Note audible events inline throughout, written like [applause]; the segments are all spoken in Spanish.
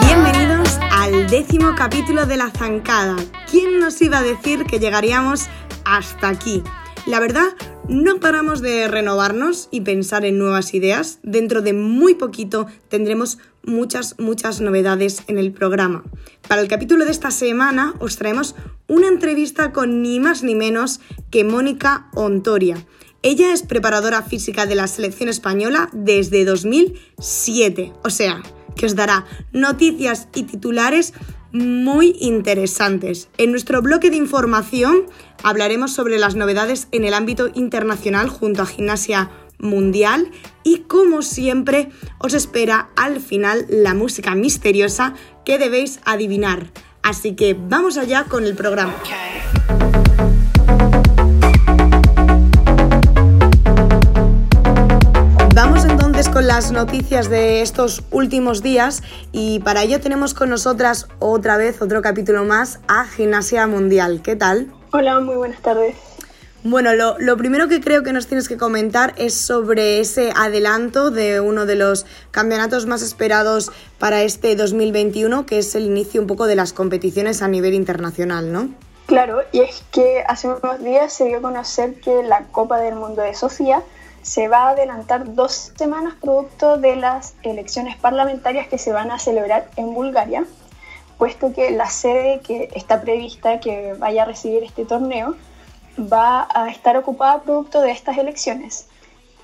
Bienvenidos al décimo capítulo de La Zancada. ¿Quién nos iba a decir que llegaríamos hasta aquí? La verdad, no paramos de renovarnos y pensar en nuevas ideas. Dentro de muy poquito tendremos muchas, muchas novedades en el programa. Para el capítulo de esta semana os traemos una entrevista con ni más ni menos que Mónica Ontoria. Ella es preparadora física de la selección española desde 2007, o sea, que os dará noticias y titulares muy interesantes. En nuestro bloque de información hablaremos sobre las novedades en el ámbito internacional junto a Gimnasia Mundial y como siempre os espera al final la música misteriosa que debéis adivinar. Así que vamos allá con el programa. Con las noticias de estos últimos días y para ello tenemos con nosotras otra vez otro capítulo más a Gimnasia Mundial. ¿Qué tal? Hola, muy buenas tardes. Bueno, lo, lo, primero que creo que nos tienes que comentar es sobre ese adelanto de uno de los campeonatos más esperados para este 2021, que es el inicio un poco de las competiciones a nivel internacional, ¿no? Claro, y es que hace unos días se dio a conocer que la Copa del Mundo de Sofía se va a adelantar dos semanas producto de las elecciones parlamentarias que se van a celebrar en Bulgaria, puesto que la sede que está prevista que vaya a recibir este torneo va a estar ocupada producto de estas elecciones.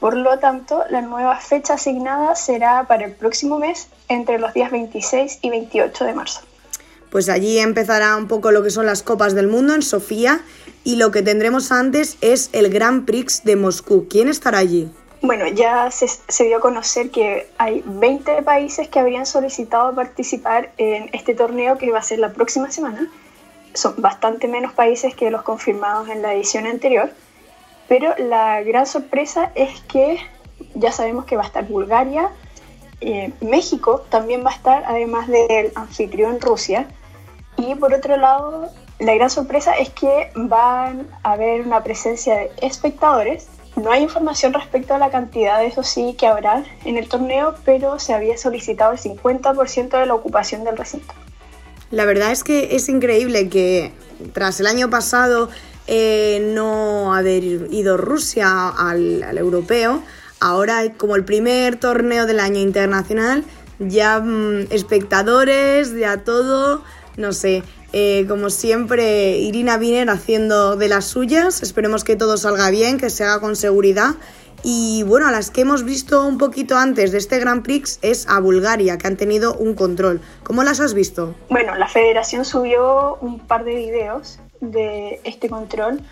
Por lo tanto, la nueva fecha asignada será para el próximo mes entre los días 26 y 28 de marzo. Pues allí empezará un poco lo que son las Copas del Mundo en Sofía y lo que tendremos antes es el Grand Prix de Moscú. ¿Quién estará allí? Bueno, ya se, se, dio a conocer que hay 20 países que habrían solicitado participar en este torneo que va a ser la próxima semana. Son bastante menos países que los confirmados en la edición anterior, pero la gran sorpresa es que ya sabemos que va a estar Bulgaria, eh, México también va a estar, además del anfitrión Rusia, y por otro lado, la gran sorpresa es que van a haber una presencia de espectadores. No hay información respecto a la cantidad, eso sí, que habrá en el torneo, pero se había solicitado el 50% de la ocupación del recinto. La verdad es que es increíble que tras el año pasado eh, no haber ido Rusia al, europeo, ahora como el primer torneo del año internacional, ya mmm, espectadores, ya todo, no sé, eh, como siempre, Irina Wiener haciendo de las suyas. Esperemos que todo salga bien, que se haga con seguridad. Y bueno, a las que hemos visto un poquito antes de este Grand Prix es a Bulgaria, que han tenido un control. ¿Cómo las has visto? Bueno, la federación subió un par de videos de este control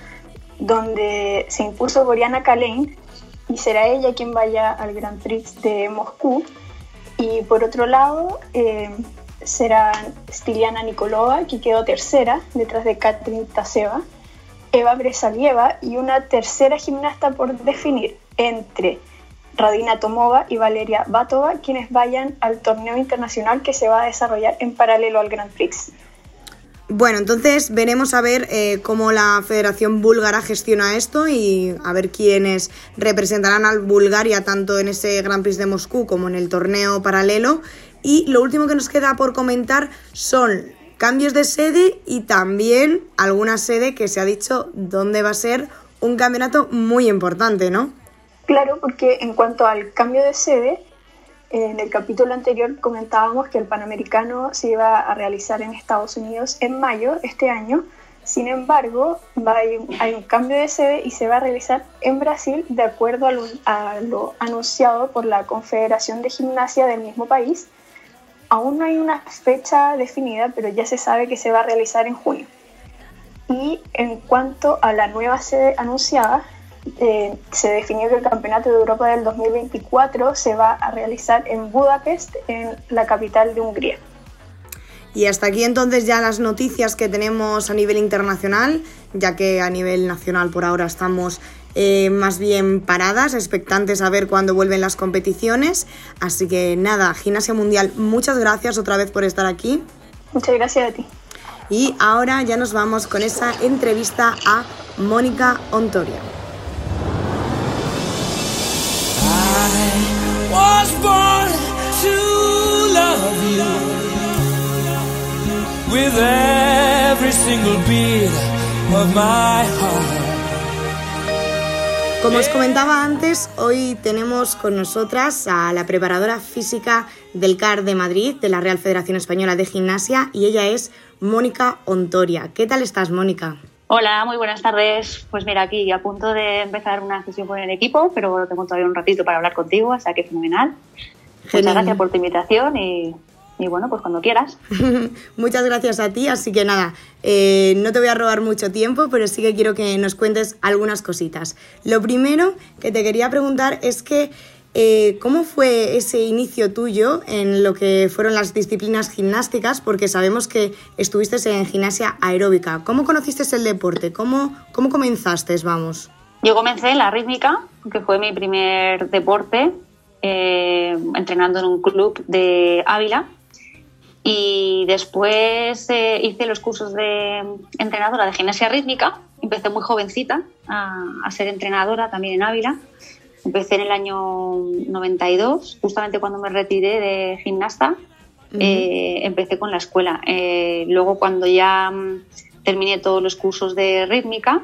donde se impuso Boriana Kalein y será ella quien vaya al Grand Prix de Moscú. Y por otro lado, eh, serán Stiliana Nikolova, que quedó tercera, detrás de Katrin Taseva, Eva Bresalieva y una tercera gimnasta por definir entre Radina Tomova y Valeria Batova, quienes vayan al torneo internacional que se va a desarrollar en paralelo al Grand Prix. Bueno, entonces veremos a ver eh, cómo la Federación Búlgara gestiona esto y a ver quiénes representarán a Bulgaria tanto en ese Grand Prix de Moscú como en el torneo paralelo. Y lo último que nos queda por comentar son cambios de sede y también alguna sede que se ha dicho dónde va a ser un campeonato muy importante, ¿no? Claro, porque en cuanto al cambio de sede, en el capítulo anterior comentábamos que el Panamericano se iba a realizar en Estados Unidos en mayo este año. Sin embargo, hay, un, cambio de sede y se va a realizar en Brasil de acuerdo a lo anunciado por la Confederación de Gimnasia del mismo país. Aún no hay una fecha definida, pero ya se sabe que se va a realizar en junio. Y en cuanto a la nueva sede anunciada, eh, se definió que el Campeonato de Europa del 2024 se va a realizar en Budapest, en la capital de Hungría. Y hasta aquí entonces ya las noticias que tenemos a nivel internacional, ya que a nivel nacional por ahora estamos eh, más bien paradas, expectantes a ver cuándo vuelven las competiciones. Así que nada, Gimnasia Mundial, muchas gracias otra vez por estar aquí. Muchas gracias a ti. Y ahora ya nos vamos con esa entrevista a Mónica Ontoria. Como os comentaba antes, hoy tenemos con nosotras a la preparadora física del CAR de Madrid, de la Real Federación Española de Gimnasia, y ella es Mónica Ontoria. ¿Qué tal estás, Mónica? Hola, muy buenas tardes. Pues mira, aquí a punto de empezar una sesión con el equipo, pero tengo todavía un ratito para hablar contigo, o sea que fenomenal. Muchas gracias por tu invitación y y bueno, pues cuando quieras. [laughs] Muchas gracias a ti, así que nada, eh, no te voy a robar mucho tiempo, pero sí que quiero que nos cuentes algunas cositas. Lo primero que te quería preguntar es que, eh, ¿cómo fue ese inicio tuyo en lo que fueron las disciplinas gimnásticas? Porque sabemos que estuviste en gimnasia aeróbica. ¿Cómo conociste el deporte? ¿Cómo, cómo comenzaste, vamos? Yo comencé en la rítmica, que fue mi primer deporte, eh, entrenando en un club de Ávila y después eh, hice los cursos de entrenadora de gimnasia rítmica. Empecé muy jovencita a, ser entrenadora también en Ávila. Empecé en el año 92, justamente cuando me retiré de gimnasta. Eh, empecé con la escuela. Eh, luego, cuando ya mm, terminé todos los cursos de rítmica,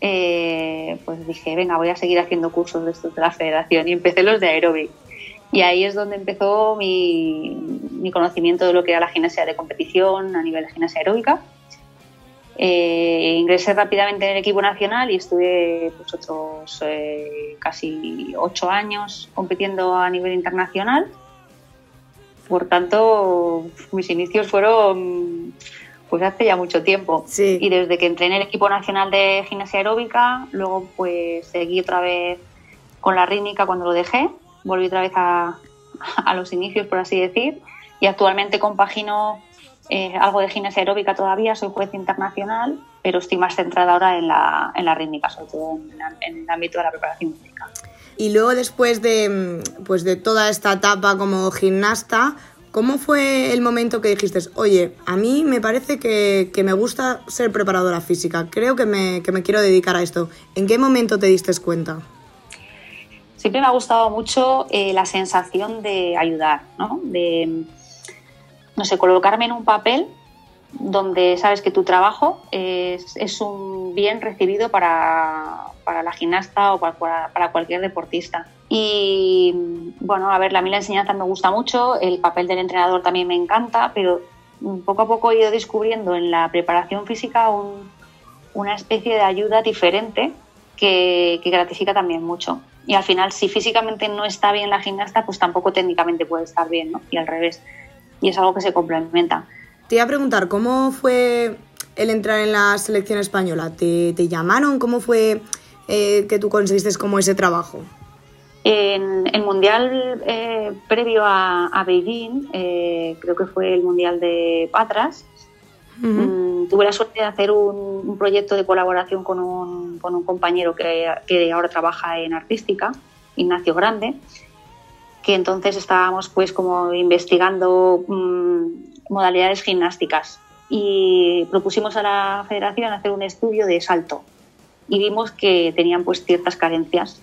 pues dije, venga, voy a seguir haciendo cursos de estos de la federación y empecé los de aeróbic. Y ahí es donde empezó mi, mi, conocimiento de lo que era la gimnasia de competición a nivel de gimnasia aeróbica. Eh, ingresé rápidamente en el equipo nacional y estuve pues, otros eh, casi ocho años compitiendo a nivel internacional. Por tanto, mis inicios fueron pues hace ya mucho tiempo. Y desde que entré en el equipo nacional de gimnasia aeróbica, luego pues seguí otra vez con la rítmica cuando lo dejé volví otra vez a, los inicios, por así decir, y actualmente compagino eh, algo de gimnasia aeróbica todavía, soy juez internacional, pero estoy más centrada ahora en la, en la rítmica, sobre todo en, el ámbito de la preparación física. Y luego después de, pues de toda esta etapa como gimnasta, ¿cómo fue el momento que dijiste, oye, a mí me parece que, que me gusta ser preparadora física, creo que me, que me quiero dedicar a esto? ¿En qué momento te diste cuenta? Siempre me ha gustado mucho eh, la sensación de ayudar, ¿no? De, no sé, colocarme en un papel donde sabes que tu trabajo es, un bien recibido para, la gimnasta o para, cualquier deportista. Y bueno, a ver, a mí la enseñanza me gusta mucho, el papel del entrenador también me encanta, pero poco a poco he ido descubriendo en la preparación física una especie de ayuda diferente que gratifica también mucho. Y al final, si físicamente no está bien la gimnasta, pues tampoco técnicamente puede estar bien, ¿no? Y al revés. Y es algo que se complementa. Te iba a preguntar, ¿cómo fue el entrar en la selección española? ¿Te, llamaron? ¿Cómo fue eh, que tú conseguiste como ese trabajo? En el mundial eh, previo a, Beijing, eh, creo que fue el mundial de Patras, Mm, tuve la suerte de hacer un, proyecto de colaboración con un, con un compañero que, que, ahora trabaja en artística, Ignacio Grande, que entonces estábamos pues como investigando mm, modalidades gimnásticas. Y propusimos a la federación hacer un estudio de salto. Y vimos que tenían pues ciertas carencias.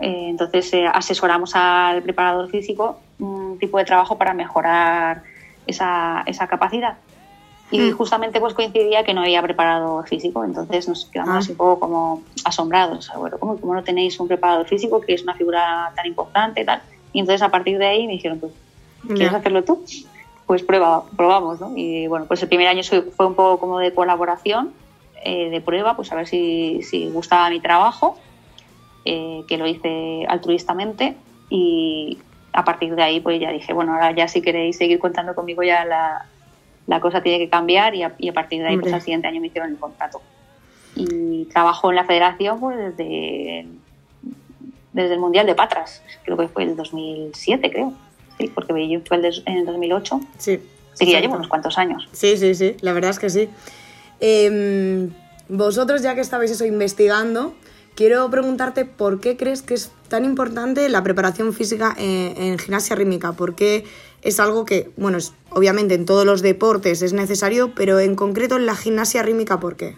Eh, entonces eh, asesoramos al preparador físico un tipo de trabajo para mejorar esa, esa capacidad y hmm. justamente pues coincidía que no había preparado físico, entonces nos quedamos ah. un poco como asombrados, bueno, ¿cómo, no tenéis un preparador físico que es una figura tan importante y tal? Y entonces a partir de ahí me dijeron, pues, ¿quieres hacerlo tú? Pues prueba, probamos, ¿no? Y bueno, pues el primer año fue un poco como de colaboración, eh, de prueba, pues a ver si, si gustaba mi trabajo, eh, que lo hice altruistamente y a partir de ahí pues ya dije, bueno, ahora ya si queréis seguir contando conmigo ya la, la cosa tiene que cambiar y a, partir de ahí, pues al siguiente año me hicieron el contrato. Y trabajo en la federación pues, desde, desde el Mundial de Patras, creo que fue el 2007, creo. Sí, porque Beijing fue el en el 2008. Sí. Sí, ya llevo unos cuantos años. Sí, sí, sí, la verdad es que sí. Em, vosotros, ya que estabais eso investigando, quiero preguntarte por qué crees que es tan importante la preparación física en, en gimnasia rítmica. ¿Por qué es algo que, bueno, obviamente en todos los deportes es necesario, pero en concreto en la gimnasia rítmica, ¿por qué?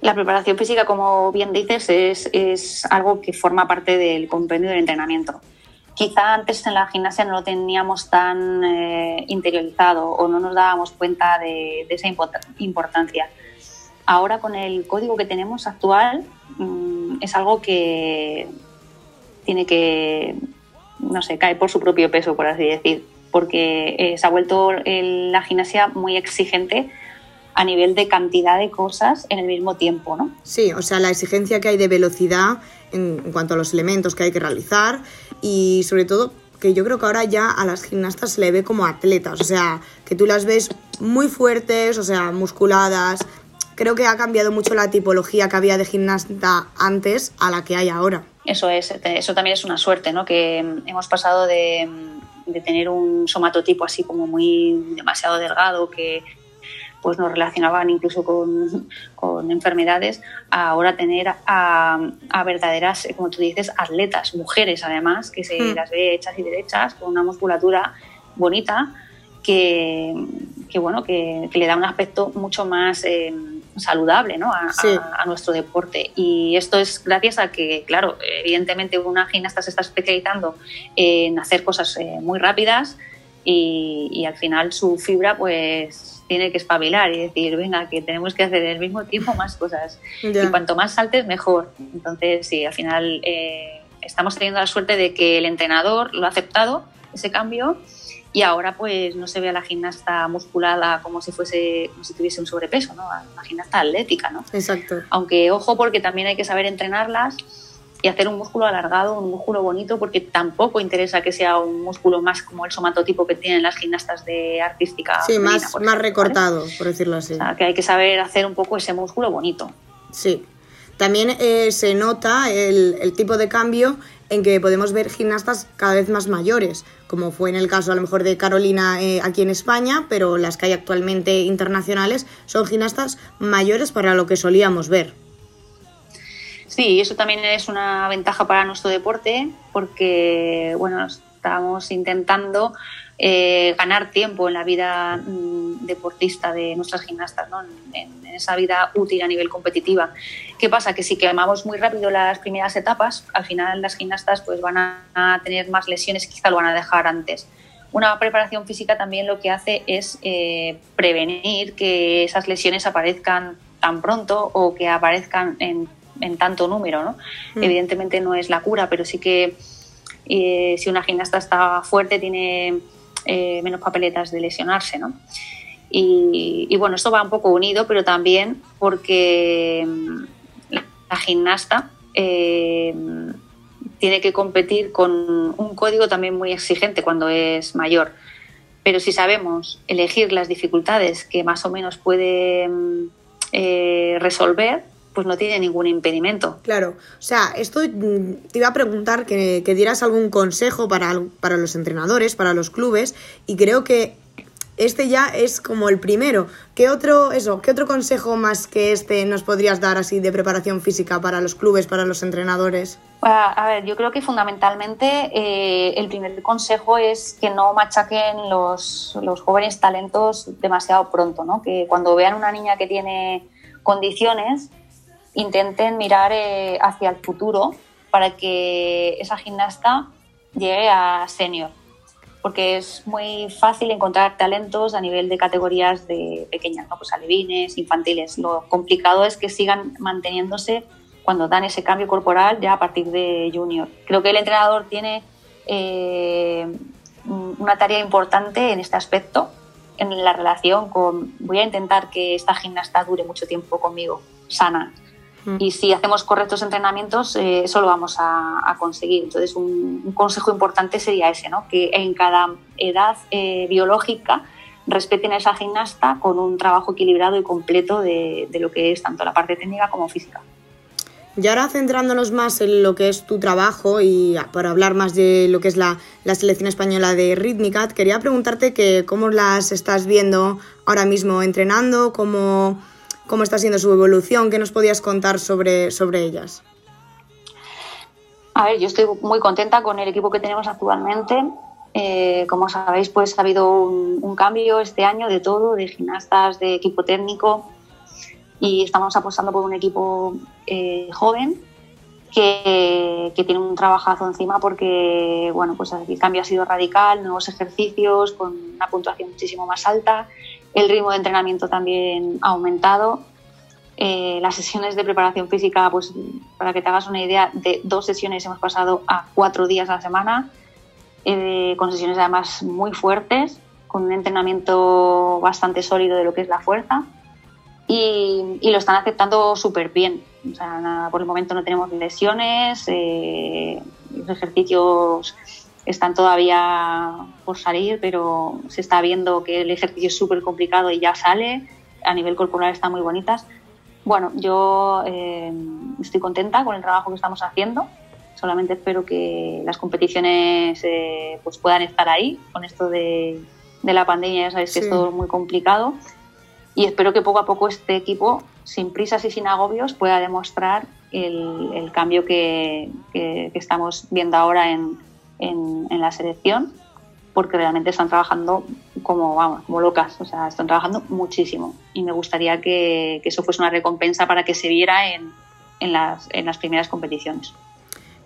La preparación física, como bien dices, es, es algo que forma parte del compendio del entrenamiento. Quizá antes en la gimnasia no lo teníamos tan eh, interiorizado o no nos dábamos cuenta de, esa importancia. Ahora con el código que tenemos actual mm, es algo que tiene que no sé, cae por su propio peso, por así decir, porque eh, se ha vuelto la gimnasia muy exigente a nivel de cantidad de cosas en el mismo tiempo, ¿no? Sí, o sea, la exigencia que hay de velocidad en, cuanto a los elementos que hay que realizar y sobre todo que yo creo que ahora ya a las gimnastas se le ve como atletas, o sea, que tú las ves muy fuertes, o sea, musculadas. Creo que ha cambiado mucho la tipología que había de gimnasta antes a la que hay ahora. Eso es, eso también es una suerte, ¿no? Que hemos pasado de, tener un somatotipo así como muy demasiado delgado que pues nos relacionaban incluso con, [laughs] enfermedades, a ahora tener a, verdaderas, como tú dices, atletas, mujeres además, que se hmm. las ve hechas y derechas, con una musculatura bonita, que, bueno, que, le da un aspecto mucho más eh, saludable ¿no? a, nuestro deporte. Y esto es gracias a que, claro, evidentemente una gimnasta se está especializando en hacer cosas eh, muy rápidas y, al final su fibra pues tiene que espabilar y decir, venga, que tenemos que hacer al mismo tiempo más cosas. Y cuanto más saltes, mejor. Entonces, sí, al final eh, estamos teniendo la suerte de que el entrenador lo ha aceptado, ese cambio, y ahora pues no se ve a la gimnasta musculada como si fuese como si tuviese un sobrepeso, ¿no? A la gimnasta atlética, ¿no? Exacto. Aunque ojo porque también hay que saber entrenarlas y hacer un músculo alargado, un músculo bonito, porque tampoco interesa que sea un músculo más como el somatotipo que tienen las gimnastas de artística. Sí, más, más recortado, por decirlo así. O sea, que hay que saber hacer un poco ese músculo bonito. Sí. También eh, se nota el, tipo de cambio en que podemos ver gimnastas cada vez más mayores, como fue en el caso a lo mejor de Carolina eh, aquí en España, pero las que hay actualmente internacionales son gimnastas mayores para lo que solíamos ver. Sí, eso también es una ventaja para nuestro deporte porque, bueno, estamos intentando eh, ganar tiempo en la vida mm, deportista de nuestras gimnastas, ¿no? en, esa vida útil a nivel competitiva. ¿Qué pasa? Que si quemamos muy rápido las primeras etapas, al final las gimnastas pues, van a, tener más lesiones, quizá lo van a dejar antes. Una preparación física también lo que hace es eh, prevenir que esas lesiones aparezcan tan pronto o que aparezcan en, tanto número. ¿no? Mm. Evidentemente no es la cura, pero sí que eh, si una gimnasta está fuerte tiene eh, menos papeletas de lesionarse, ¿no? Y, bueno, esto va un poco unido, pero también porque mm, la gimnasta eh, tiene que competir con un código también muy exigente cuando es mayor. Pero si sabemos elegir las dificultades que más o menos puede mm, eh, resolver, pues no tiene ningún impedimento. Claro, o sea, esto mm, te iba a preguntar que, dieras algún consejo para, para, los entrenadores, para los clubes, y creo que este ya es como el primero. ¿Qué otro, eso, qué otro consejo más que este nos podrías dar así de preparación física para los clubes, para los entrenadores? A ver, yo creo que fundamentalmente eh, el primer consejo es que no machaquen los, los jóvenes talentos demasiado pronto, ¿no? Que cuando vean una niña que tiene condiciones, intenten mirar eh, hacia el futuro para que esa gimnasta llegue a senior. Porque es muy fácil encontrar talentos a nivel de categorías de pequeñas, ¿no? pues alevines, infantiles. Lo complicado es que sigan manteniéndose cuando dan ese cambio corporal ya a partir de junior. Creo que el entrenador tiene eh, una tarea importante en este aspecto, en la relación con voy a intentar que esta gimnasta dure mucho tiempo conmigo, sana, y si hacemos correctos entrenamientos, eh, eso lo vamos a, conseguir. Entonces, un, consejo importante sería ese, ¿no? que en cada edad eh, biológica respeten a esa gimnasta con un trabajo equilibrado y completo de, lo que es tanto la parte técnica como física. Y ahora centrándonos más en lo que es tu trabajo y para hablar más de lo que es la, la selección española de rítmica, quería preguntarte que cómo las estás viendo ahora mismo entrenando, cómo cómo está siendo su evolución, qué nos podías contar sobre, sobre ellas. A ver, yo estoy muy contenta con el equipo que tenemos actualmente. Eh, como sabéis, pues ha habido un, cambio este año de todo, de gimnastas, de equipo técnico, y estamos apostando por un equipo eh, joven que, tiene un trabajazo encima porque bueno, pues el cambio ha sido radical, nuevos ejercicios con una puntuación muchísimo más alta, el ritmo de entrenamiento también ha aumentado. Eh, las sesiones de preparación física, pues para que te hagas una idea, de dos sesiones hemos pasado a cuatro días a la semana, eh, con sesiones además muy fuertes, con un entrenamiento bastante sólido de lo que es la fuerza y, lo están aceptando súper bien. O sea, por el momento no tenemos lesiones, eh, los ejercicios están todavía por salir, pero se está viendo que el ejercicio es súper complicado y ya sale. A nivel corporal están muy bonitas. Bueno, yo eh, estoy contenta con el trabajo que estamos haciendo. Solamente espero que las competiciones eh, pues puedan estar ahí. Con esto de, la pandemia, ya sabéis que es todo muy complicado y espero que poco a poco este equipo, sin prisas y sin agobios, pueda demostrar el, cambio que, estamos viendo ahora en, la selección, porque realmente están trabajando como, vamos, como locas, o sea, están trabajando muchísimo y me gustaría que, eso fuese una recompensa para que se viera en, las, primeras competiciones.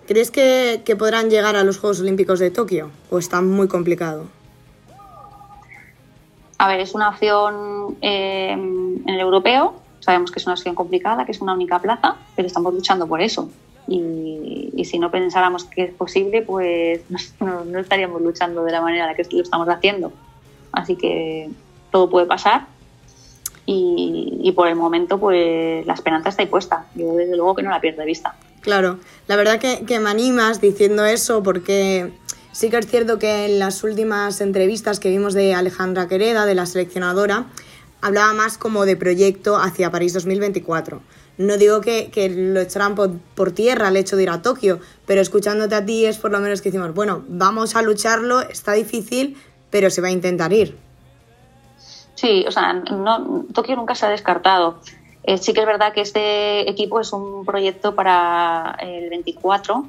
¿Crees que, que podrán llegar a los Juegos Olímpicos de Tokio o está muy complicado? A ver, es una opción eh, en el europeo. Sabemos que es una opción complicada, que es una única plaza, pero estamos luchando por eso. Y, si no pensáramos que es posible, pues [laughs] no, estaríamos luchando de la manera en la que lo estamos haciendo. Así que todo puede pasar. Y, por el momento, pues la esperanza está ahí puesta. Yo, desde luego, que no la pierdo de vista. Claro, la verdad que, que me animas diciendo eso porque Sí que es cierto que en las últimas entrevistas que vimos de Alejandra Quereda, de la seleccionadora, hablaba más como de proyecto hacia París 2024. No digo que, lo echaran por, tierra el hecho de ir a Tokio, pero escuchándote a ti es por lo menos que decimos, bueno, vamos a lucharlo, está difícil, pero se va a intentar ir. Sí, o sea, Tokio nunca se ha descartado. Eh, sí que es verdad que este equipo es un proyecto para el 24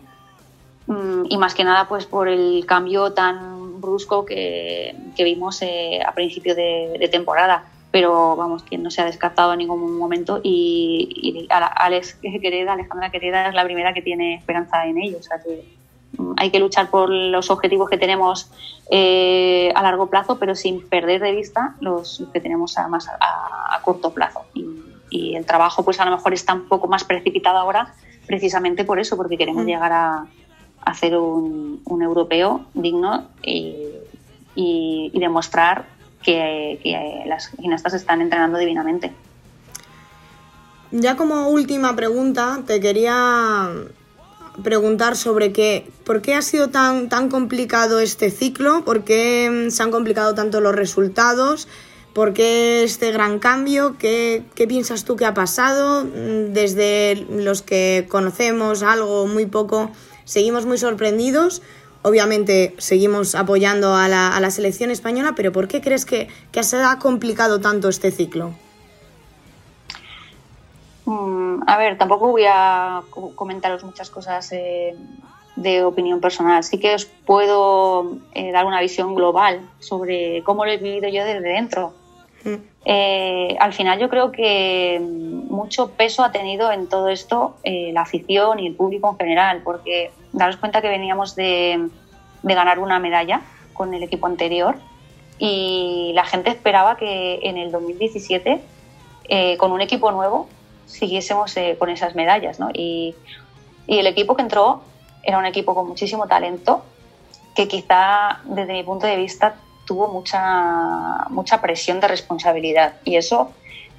Mm, y más que nada pues por el cambio tan brusco que, vimos eh, a principio de, temporada pero vamos que no se ha descartado en ningún momento y, Alex Quereda, Alejandra Quereda es la primera que tiene esperanza en ello o sea que mm, hay que luchar por los objetivos que tenemos eh, a largo plazo pero sin perder de vista los que tenemos a, más a, corto plazo y, el trabajo pues a lo mejor está un poco más precipitado ahora precisamente por eso porque queremos mm. llegar a, hacer un, europeo digno y, demostrar que, las gimnastas están entrenando divinamente. Ya como última pregunta, te quería preguntar sobre qué, por qué ha sido tan, tan complicado este ciclo, por qué se han complicado tanto los resultados, por qué este gran cambio, qué, qué piensas tú que ha pasado desde los que conocemos algo muy poco Seguimos muy sorprendidos. Obviamente seguimos apoyando a la, selección española, pero ¿por qué crees que, se ha complicado tanto este ciclo? Mm, a ver, tampoco voy a comentaros muchas cosas eh, de opinión personal. Sí que os puedo eh, dar una visión global sobre cómo lo he vivido yo desde dentro. Eh, al final yo creo que mucho peso ha tenido en todo esto eh, la afición y el público en general, porque daros cuenta que veníamos de, ganar una medalla con el equipo anterior y la gente esperaba que en el 2017, eh, con un equipo nuevo, siguiésemos con esas medallas. Y el equipo que entró era un equipo con muchísimo talento, que quizá desde mi punto de vista tuvo mucha, mucha presión de responsabilidad y eso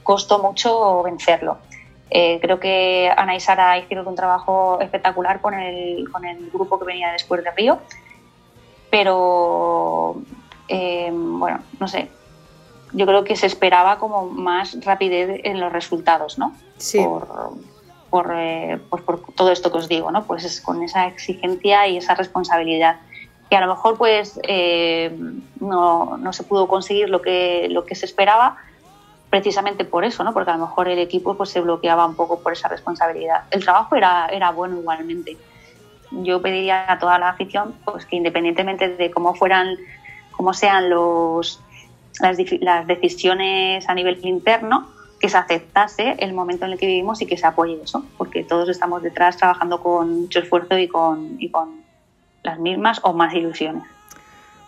costó mucho vencerlo. Eh, creo que Ana y Sara hicieron un trabajo espectacular con el, con el grupo que venía después de Río, pero eh, bueno, no sé, yo creo que se esperaba como más rapidez en los resultados, ¿no? Sí. Por, por, eh, pues por todo esto que os digo, ¿no? Pues con esa exigencia y esa responsabilidad que a lo mejor pues eh, no, no, se pudo conseguir lo que, lo que se esperaba precisamente por eso, ¿no? porque a lo mejor el equipo pues, se bloqueaba un poco por esa responsabilidad. El trabajo era, era bueno igualmente, yo pediría a toda la afición pues que independientemente de cómo fueran, cómo sean los las, decisiones a nivel interno, que se aceptase el momento en el que vivimos y que se apoye eso, porque todos estamos detrás trabajando con mucho esfuerzo y con las mismas o más ilusiones.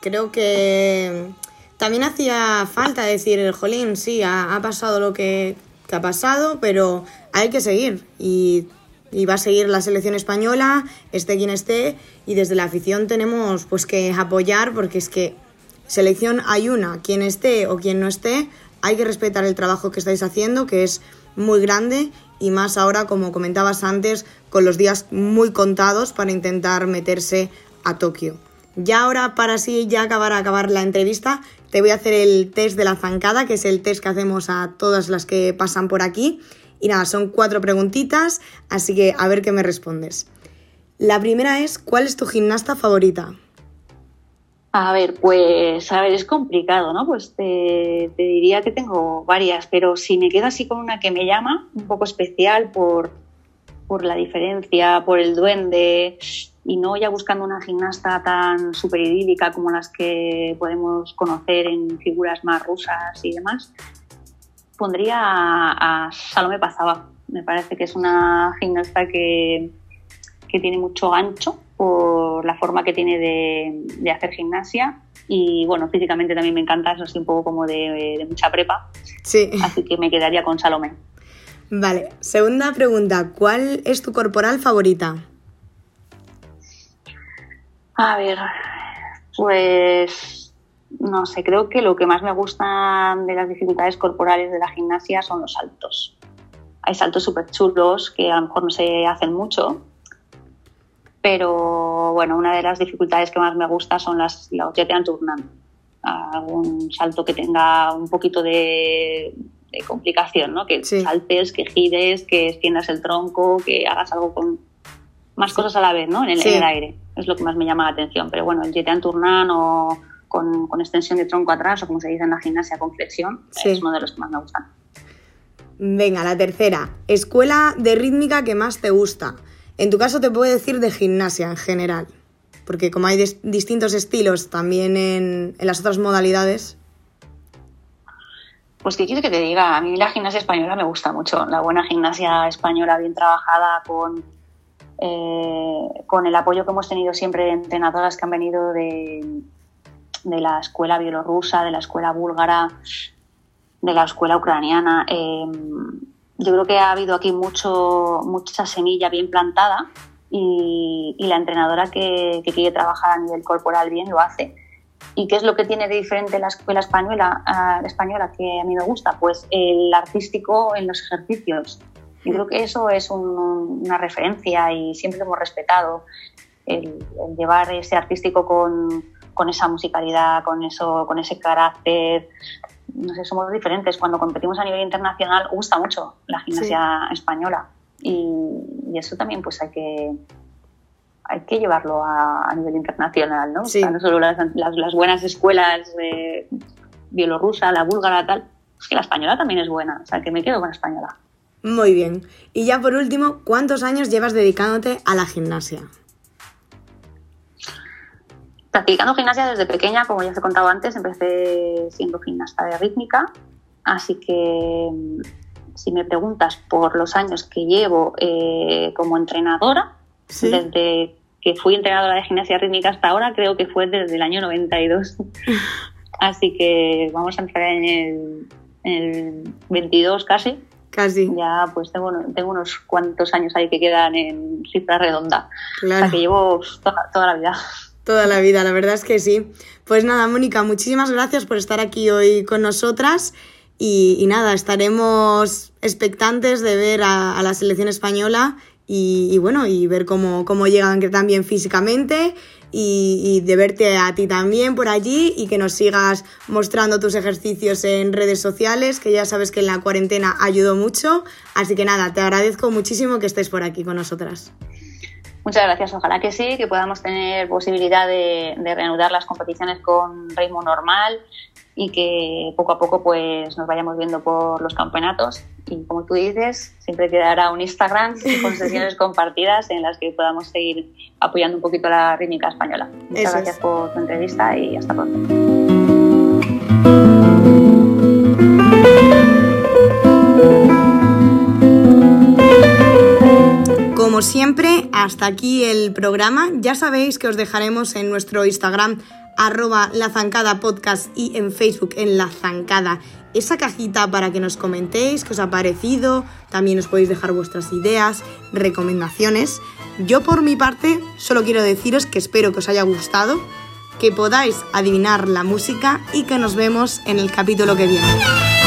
Creo que también hacía falta decir, jolín, sí, ha, pasado lo que, que, ha pasado, pero hay que seguir y, y, va a seguir la selección española, esté quien esté, y desde la afición tenemos pues que apoyar porque es que selección hay una, quien esté o quien no esté, hay que respetar el trabajo que estáis haciendo, que es muy grande y más ahora, como comentabas antes, con los días muy contados para intentar meterse a Tokio. Ya ahora, para así ya acabar, acabar la entrevista, te voy a hacer el test de la zancada, que es el test que hacemos a todas las que pasan por aquí. Y nada, son cuatro preguntitas, así que a ver qué me respondes. La primera es, ¿cuál es tu gimnasta favorita? A ver, pues, a ver, es complicado, ¿no? Pues te, diría que tengo varias, pero si me quedo así con una que me llama, un poco especial por, por la diferencia, por el duende, y no ya buscando una gimnasta tan super idílica como las que podemos conocer en figuras más rusas y demás, pondría a, Salome Pazaba. Me parece que es una gimnasta que, que tiene mucho ancho por la forma que tiene de, hacer gimnasia y bueno, físicamente también me encanta, eso sí, un poco como de, mucha prepa. Sí. Así que me quedaría con Salomé. Vale, segunda pregunta, ¿cuál es tu corporal favorita? A ver, pues no sé, creo que lo que más me gusta de las dificultades corporales de la gimnasia son los saltos. Hay saltos súper chulos que a lo mejor no se hacen mucho, pero bueno, una de las dificultades que más me gusta son las, los jetean turnant. Algún salto que tenga un poquito de, complicación, ¿no? Que saltes, que gires, que extiendas el tronco, que hagas algo con más cosas a la vez, ¿no? En el, aire. Es lo que más me llama la atención. Pero bueno, el jetean turnant o con, con, extensión de tronco atrás o como se dice en la gimnasia con flexión es uno de los que más me gustan. Venga, la tercera. Escuela de rítmica que más te gusta. En tu caso te puedo decir de gimnasia en general, porque como hay distintos estilos también en, las otras modalidades. Pues qué quieres que te diga, a mí la gimnasia española me gusta mucho, la buena gimnasia española bien trabajada con, eh, con el apoyo que hemos tenido siempre de entrenadoras que han venido de, de la escuela bielorrusa, de la escuela búlgara, de la escuela ucraniana. Eh, yo creo que ha habido aquí mucho, mucha semilla bien plantada y, la entrenadora que, quiere trabajar a nivel corporal bien lo hace. ¿Y qué es lo que tiene de diferente la escuela española, española que a mí me gusta? Pues el artístico en los ejercicios. Yo creo que eso es una referencia y siempre lo hemos respetado. El, llevar ese artístico con, con, esa musicalidad, con, eso, con ese carácter, no sé, somos diferentes. Cuando competimos a nivel internacional gusta mucho la gimnasia española y, eso también pues hay que hay que llevarlo a, nivel internacional, ¿no? no solo las, las, buenas escuelas de bielorrusa, la búlgara, tal, es que la española también es buena, o sea, que me quedo con la española. Muy bien. Y ya por último, ¿cuántos años llevas dedicándote a la gimnasia? Practicando gimnasia desde pequeña, como ya os he contado antes, empecé siendo gimnasta de rítmica, así que mm, si me preguntas por los años que llevo eh, como entrenadora, desde que fui entrenadora de gimnasia rítmica hasta ahora, creo que fue desde el año 92. [laughs] así que vamos a entrar en el, 22 casi. Casi. Ya pues tengo, tengo unos cuantos años ahí que quedan en cifra redonda. O sea que llevo toda la vida. Toda la vida, la verdad es que sí. Pues nada, Mónica, muchísimas gracias por estar aquí hoy con nosotras. Y, nada, estaremos expectantes de ver a, la selección española y, bueno, y ver cómo, cómo llegan también físicamente y, de verte a ti también por allí y que nos sigas mostrando tus ejercicios en redes sociales, que ya sabes que en la cuarentena ayudó mucho. Así que nada, te agradezco muchísimo que estés por aquí con nosotras. Muchas gracias, ojalá que sí, que podamos tener posibilidad de, reanudar las competiciones con ritmo normal y que poco a poco pues nos vayamos viendo por los campeonatos y como tú dices, siempre quedará un Instagram [laughs] con sesiones compartidas en las que podamos seguir apoyando un poquito la rítmica española. Muchas gracias por tu entrevista y hasta pronto. Siempre, hasta aquí el programa. Ya sabéis que os dejaremos en nuestro Instagram arroba la zancada podcast y en Facebook en la zancada esa cajita para que nos comentéis qué os ha parecido, también os podéis dejar vuestras ideas, recomendaciones. Yo por mi parte solo quiero deciros que espero que os haya gustado, que podáis adivinar la música y que nos vemos en el capítulo que viene.